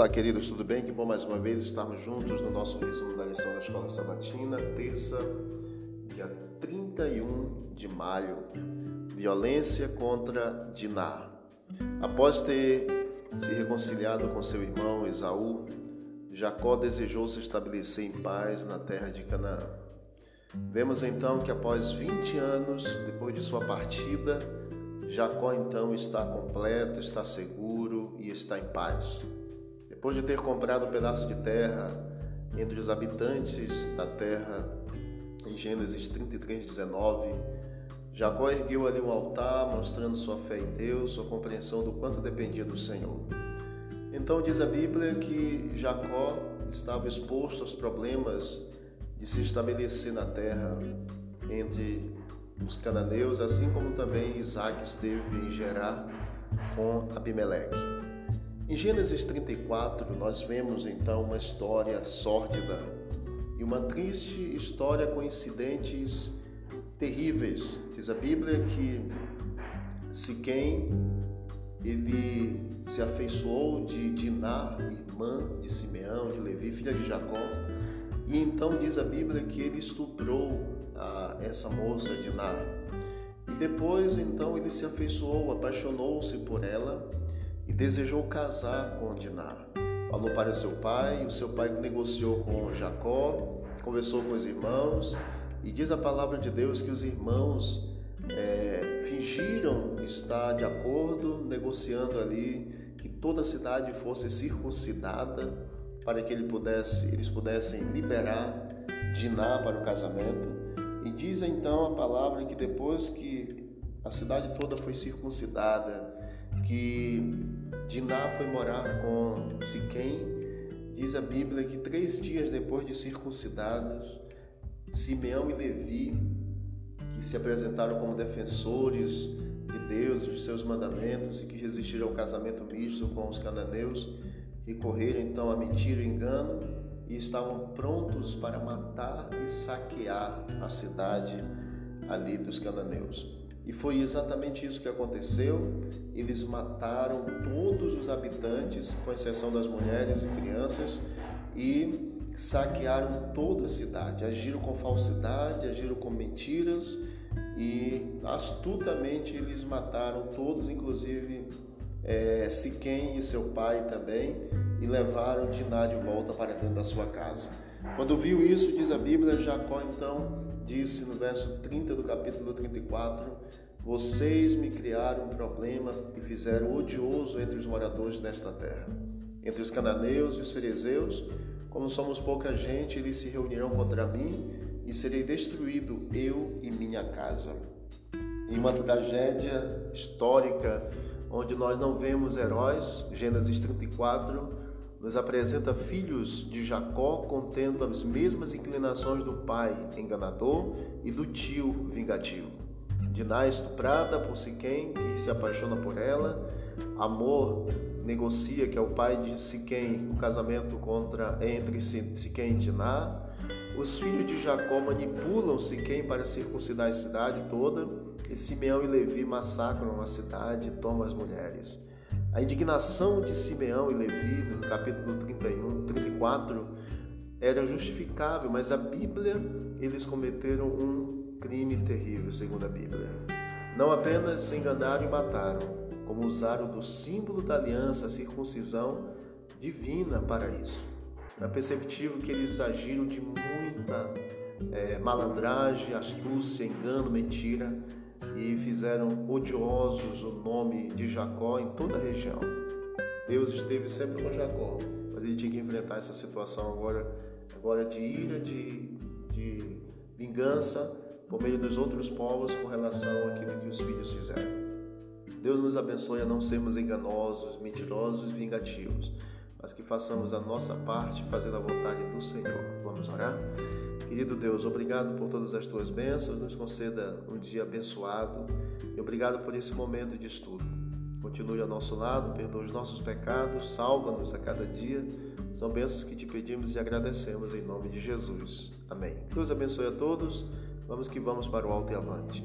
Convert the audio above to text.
Olá, queridos, tudo bem? Que bom mais uma vez estarmos juntos no nosso resumo da lição da Escola Sabatina, terça, dia 31 de maio. Violência contra Diná. Após ter se reconciliado com seu irmão Esaú, Jacó desejou se estabelecer em paz na terra de Canaã. Vemos então que após 20 anos depois de sua partida, Jacó então está completo, está seguro e está em paz. Depois de ter comprado um pedaço de terra entre os habitantes da terra, em Gênesis 33, 19, Jacó ergueu ali um altar, mostrando sua fé em Deus, sua compreensão do quanto dependia do Senhor. Então diz a Bíblia que Jacó estava exposto aos problemas de se estabelecer na terra entre os cananeus, assim como também Isaac esteve em Gerar com Abimeleque. Em Gênesis 34, nós vemos então uma história sórdida e uma triste história com incidentes terríveis. Diz a Bíblia que Siquém ele se afeiçoou de Diná, irmã de Simeão, de Levi, filha de Jacó, e então diz a Bíblia que ele estuprou a, essa moça Diná. E depois então ele se afeiçoou, apaixonou-se por ela e desejou casar com Diná. Falou para seu pai, o seu pai negociou com Jacó, conversou com os irmãos, e diz a palavra de Deus que os irmãos é, fingiram estar de acordo, negociando ali que toda a cidade fosse circuncidada para que ele pudesse, eles pudessem liberar Diná para o casamento. E diz então a palavra que depois que a cidade toda foi circuncidada, que Diná foi morar com Siquém. Diz a Bíblia que três dias depois de circuncidadas, Simeão e Levi, que se apresentaram como defensores de Deus, de seus mandamentos e que resistiram ao casamento misto com os cananeus, recorreram então a mentira e engano e estavam prontos para matar e saquear a cidade ali dos cananeus. E foi exatamente isso que aconteceu. Eles mataram todos os habitantes, com exceção das mulheres e crianças, e saquearam toda a cidade. Agiram com falsidade, agiram com mentiras e astutamente eles mataram todos, inclusive é, Siquém e seu pai também, e levaram Diná de volta para dentro da sua casa. Quando viu isso, diz a Bíblia, Jacó então disse no verso 30 do capítulo 34: Vocês me criaram um problema e fizeram odioso entre os moradores desta terra. Entre os cananeus e os fariseus, como somos pouca gente, eles se reunirão contra mim e serei destruído eu e minha casa. Em uma tragédia histórica onde nós não vemos heróis, Gênesis 34 nos apresenta filhos de Jacó contendo as mesmas inclinações do pai enganador e do tio vingativo. Diná estuprada por Siquém, que se apaixona por ela. Amor negocia, que é o pai de Siquém, o casamento contra entre Siquém e Diná. Os filhos de Jacó manipulam Siquém para circuncidar a cidade toda. E Simeão e Levi massacram a cidade e tomam as mulheres. A indignação de Simeão e Levi, no capítulo 31, 34, era justificável, mas a Bíblia, eles cometeram um crime terrível, segundo a Bíblia. Não apenas enganaram e mataram, como usaram do símbolo da aliança, a circuncisão divina para isso. É perceptível que eles agiram de muita é, malandragem, astúcia, engano, mentira e fizeram odiosos o nome de Jacó em toda a região. Deus esteve sempre com Jacó, mas ele tinha que enfrentar essa situação agora, agora de ira, de, de vingança por meio dos outros povos com relação àquilo que os filhos fizeram. Deus nos abençoe a não sermos enganosos, mentirosos e vingativos, mas que façamos a nossa parte fazendo a vontade do Senhor. Vamos orar? Querido Deus, obrigado por todas as tuas bênçãos, nos conceda um dia abençoado e obrigado por esse momento de estudo. Continue ao nosso lado, perdoa os nossos pecados, salva-nos a cada dia. São bênçãos que te pedimos e agradecemos em nome de Jesus. Amém. Deus abençoe a todos. Vamos que vamos para o alto e avante.